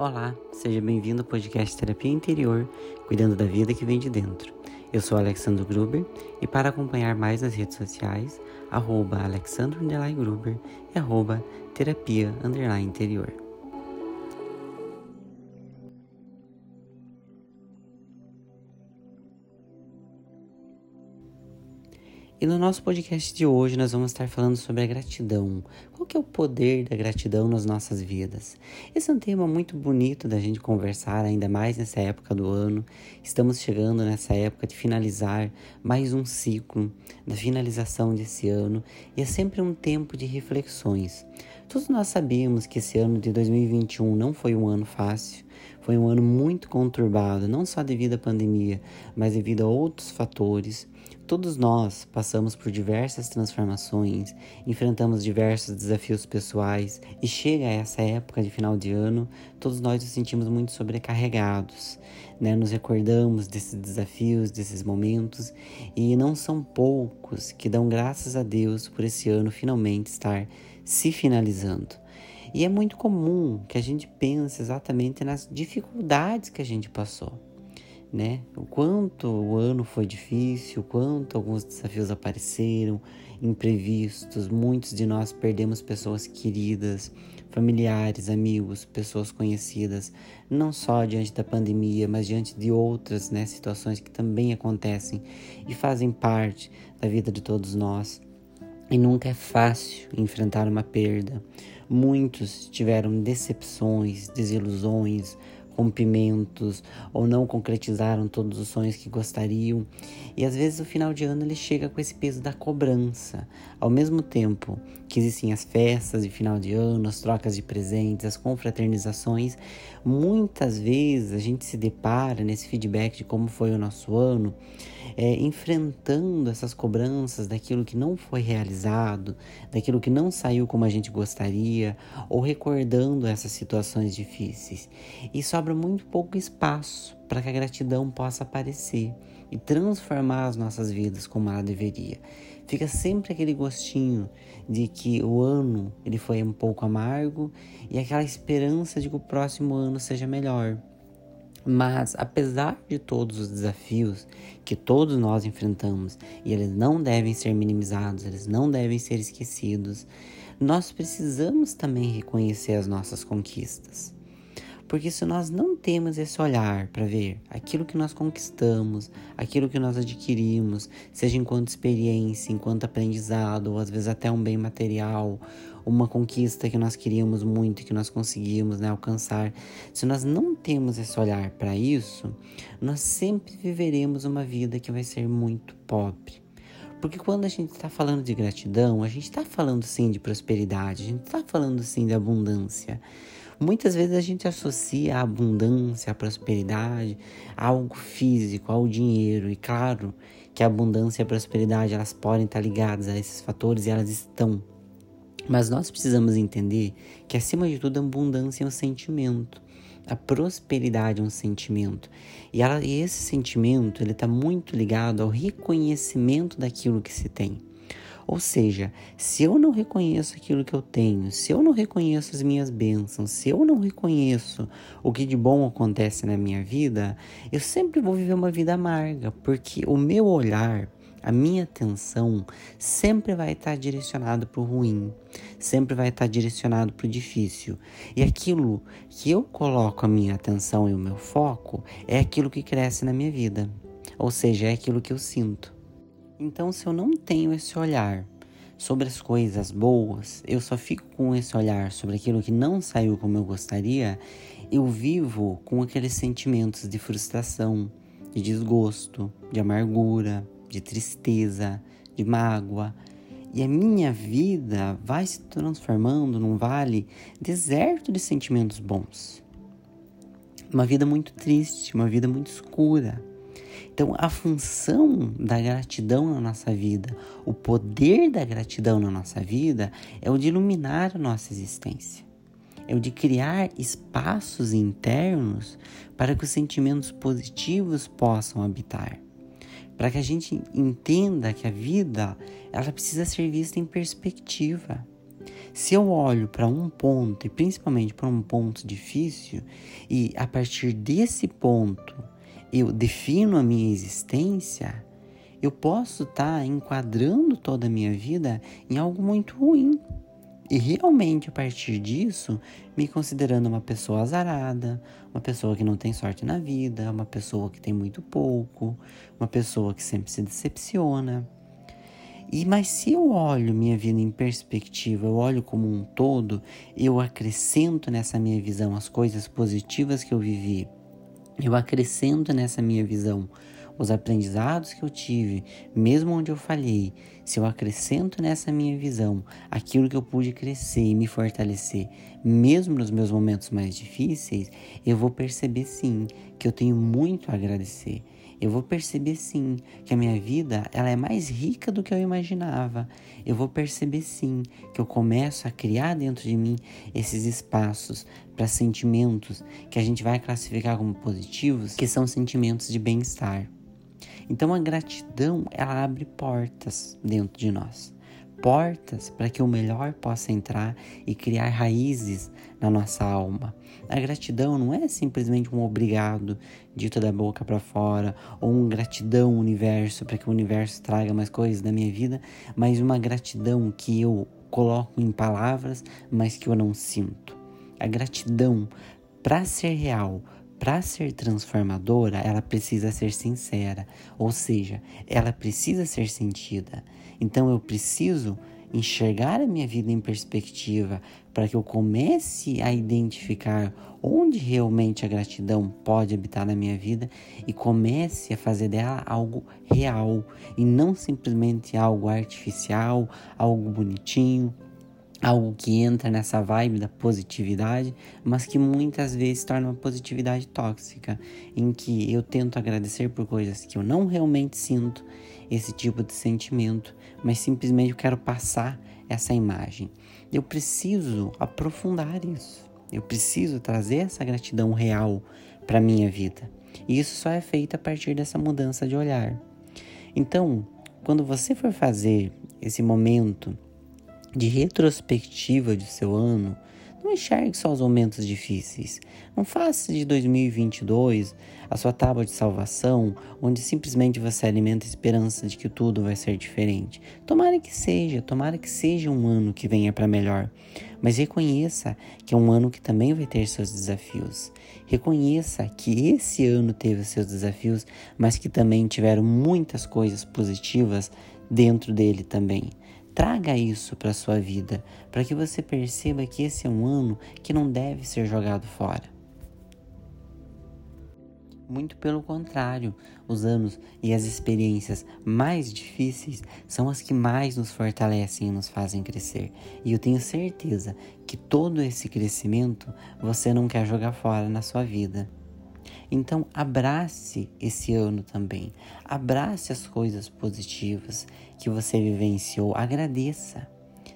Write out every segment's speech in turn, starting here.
Olá, seja bem-vindo ao podcast Terapia Interior, cuidando da vida que vem de dentro. Eu sou Alexandre Gruber e para acompanhar mais nas redes sociais, arroba Alexandre Gruber e arroba terapia interior. E no nosso podcast de hoje nós vamos estar falando sobre a gratidão. Qual que é o poder da gratidão nas nossas vidas? Esse é um tema muito bonito da gente conversar, ainda mais nessa época do ano. Estamos chegando nessa época de finalizar mais um ciclo, da finalização desse ano, e é sempre um tempo de reflexões. Todos nós sabemos que esse ano de 2021 não foi um ano fácil, foi um ano muito conturbado, não só devido à pandemia, mas devido a outros fatores Todos nós passamos por diversas transformações, enfrentamos diversos desafios pessoais e chega essa época de final de ano, todos nós nos sentimos muito sobrecarregados, né? Nos recordamos desses desafios, desses momentos e não são poucos que dão graças a Deus por esse ano finalmente estar se finalizando. E é muito comum que a gente pense exatamente nas dificuldades que a gente passou né? O quanto o ano foi difícil, o quanto alguns desafios apareceram, imprevistos. Muitos de nós perdemos pessoas queridas, familiares, amigos, pessoas conhecidas, não só diante da pandemia, mas diante de outras né, situações que também acontecem e fazem parte da vida de todos nós. E nunca é fácil enfrentar uma perda. Muitos tiveram decepções, desilusões, rompimentos ou não concretizaram todos os sonhos que gostariam. E às vezes o final de ano ele chega com esse peso da cobrança. Ao mesmo tempo que existem as festas de final de ano, as trocas de presentes, as confraternizações, muitas vezes a gente se depara nesse feedback de como foi o nosso ano é, enfrentando essas cobranças daquilo que não foi realizado, daquilo que não saiu como a gente gostaria, ou recordando essas situações difíceis. E sobra muito pouco espaço para que a gratidão possa aparecer e transformar as nossas vidas como ela deveria. Fica sempre aquele gostinho de que o ano ele foi um pouco amargo e aquela esperança de que o próximo ano seja melhor. Mas, apesar de todos os desafios que todos nós enfrentamos, e eles não devem ser minimizados, eles não devem ser esquecidos, nós precisamos também reconhecer as nossas conquistas. Porque se nós não temos esse olhar para ver aquilo que nós conquistamos, aquilo que nós adquirimos, seja enquanto experiência, enquanto aprendizado, ou às vezes até um bem material, uma conquista que nós queríamos muito e que nós conseguimos né, alcançar, se nós não temos esse olhar para isso, nós sempre viveremos uma vida que vai ser muito pobre. Porque quando a gente está falando de gratidão, a gente está falando sim de prosperidade, a gente está falando sim de abundância. Muitas vezes a gente associa a abundância, a prosperidade a algo físico, ao dinheiro. E claro que a abundância e a prosperidade elas podem estar ligadas a esses fatores e elas estão. Mas nós precisamos entender que acima de tudo a abundância é um sentimento. A prosperidade é um sentimento. E, ela, e esse sentimento ele está muito ligado ao reconhecimento daquilo que se tem. Ou seja, se eu não reconheço aquilo que eu tenho, se eu não reconheço as minhas bênçãos, se eu não reconheço o que de bom acontece na minha vida, eu sempre vou viver uma vida amarga, porque o meu olhar, a minha atenção sempre vai estar direcionado para o ruim, sempre vai estar direcionado para o difícil. E aquilo que eu coloco a minha atenção e o meu foco é aquilo que cresce na minha vida, ou seja, é aquilo que eu sinto. Então, se eu não tenho esse olhar sobre as coisas boas, eu só fico com esse olhar sobre aquilo que não saiu como eu gostaria, eu vivo com aqueles sentimentos de frustração, de desgosto, de amargura, de tristeza, de mágoa. E a minha vida vai se transformando num vale deserto de sentimentos bons. Uma vida muito triste, uma vida muito escura. Então, a função da gratidão na nossa vida, o poder da gratidão na nossa vida é o de iluminar a nossa existência. É o de criar espaços internos para que os sentimentos positivos possam habitar. Para que a gente entenda que a vida ela precisa ser vista em perspectiva. Se eu olho para um ponto, e principalmente para um ponto difícil, e a partir desse ponto eu defino a minha existência, eu posso estar tá enquadrando toda a minha vida em algo muito ruim. E realmente, a partir disso, me considerando uma pessoa azarada, uma pessoa que não tem sorte na vida, uma pessoa que tem muito pouco, uma pessoa que sempre se decepciona. E mas se eu olho minha vida em perspectiva, eu olho como um todo, eu acrescento nessa minha visão as coisas positivas que eu vivi. Eu acrescento nessa minha visão os aprendizados que eu tive, mesmo onde eu falhei, se eu acrescento nessa minha visão aquilo que eu pude crescer e me fortalecer, mesmo nos meus momentos mais difíceis, eu vou perceber sim que eu tenho muito a agradecer. Eu vou perceber sim que a minha vida ela é mais rica do que eu imaginava. Eu vou perceber sim que eu começo a criar dentro de mim esses espaços para sentimentos que a gente vai classificar como positivos, que são sentimentos de bem-estar. Então a gratidão, ela abre portas dentro de nós. Portas para que o melhor possa entrar e criar raízes na nossa alma. A gratidão não é simplesmente um obrigado dito da boca para fora, ou um gratidão universo para que o universo traga mais coisas da minha vida, mas uma gratidão que eu coloco em palavras, mas que eu não sinto. A gratidão, para ser real, para ser transformadora, ela precisa ser sincera, ou seja, ela precisa ser sentida. Então eu preciso enxergar a minha vida em perspectiva para que eu comece a identificar onde realmente a gratidão pode habitar na minha vida e comece a fazer dela algo real e não simplesmente algo artificial, algo bonitinho, algo que entra nessa vibe da positividade, mas que muitas vezes torna uma positividade tóxica, em que eu tento agradecer por coisas que eu não realmente sinto esse tipo de sentimento, mas simplesmente eu quero passar essa imagem. Eu preciso aprofundar isso. Eu preciso trazer essa gratidão real para minha vida. E isso só é feito a partir dessa mudança de olhar. Então, quando você for fazer esse momento de retrospectiva de seu ano, não enxergue só os momentos difíceis. Não faça de 2022 a sua tábua de salvação, onde simplesmente você alimenta a esperança de que tudo vai ser diferente. Tomara que seja, tomara que seja um ano que venha para melhor. Mas reconheça que é um ano que também vai ter seus desafios. Reconheça que esse ano teve seus desafios, mas que também tiveram muitas coisas positivas dentro dele também. Traga isso para sua vida, para que você perceba que esse é um ano que não deve ser jogado fora. Muito pelo contrário, os anos e as experiências mais difíceis são as que mais nos fortalecem e nos fazem crescer. E eu tenho certeza que todo esse crescimento você não quer jogar fora na sua vida. Então, abrace esse ano também. Abrace as coisas positivas que você vivenciou. Agradeça.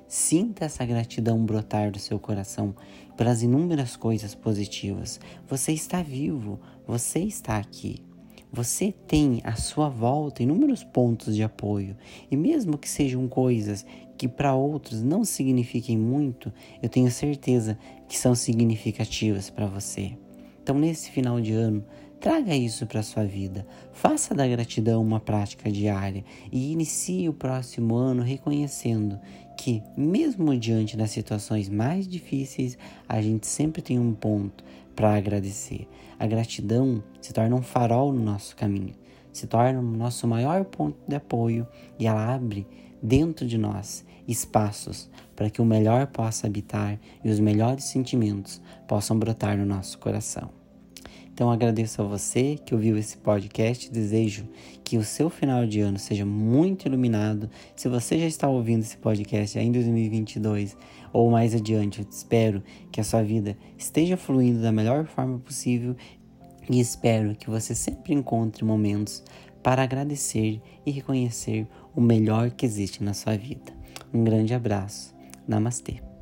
Sinta essa gratidão brotar do seu coração pelas inúmeras coisas positivas. Você está vivo, você está aqui. Você tem à sua volta inúmeros pontos de apoio, e mesmo que sejam coisas que para outros não signifiquem muito, eu tenho certeza que são significativas para você. Então, nesse final de ano, traga isso para sua vida. Faça da gratidão uma prática diária e inicie o próximo ano reconhecendo que, mesmo diante das situações mais difíceis, a gente sempre tem um ponto para agradecer. A gratidão se torna um farol no nosso caminho, se torna o nosso maior ponto de apoio e ela abre dentro de nós espaços para que o melhor possa habitar e os melhores sentimentos possam brotar no nosso coração. Então agradeço a você que ouviu esse podcast, desejo que o seu final de ano seja muito iluminado. Se você já está ouvindo esse podcast em 2022 ou mais adiante, eu espero que a sua vida esteja fluindo da melhor forma possível e espero que você sempre encontre momentos para agradecer e reconhecer o melhor que existe na sua vida. Um grande abraço. Namastê.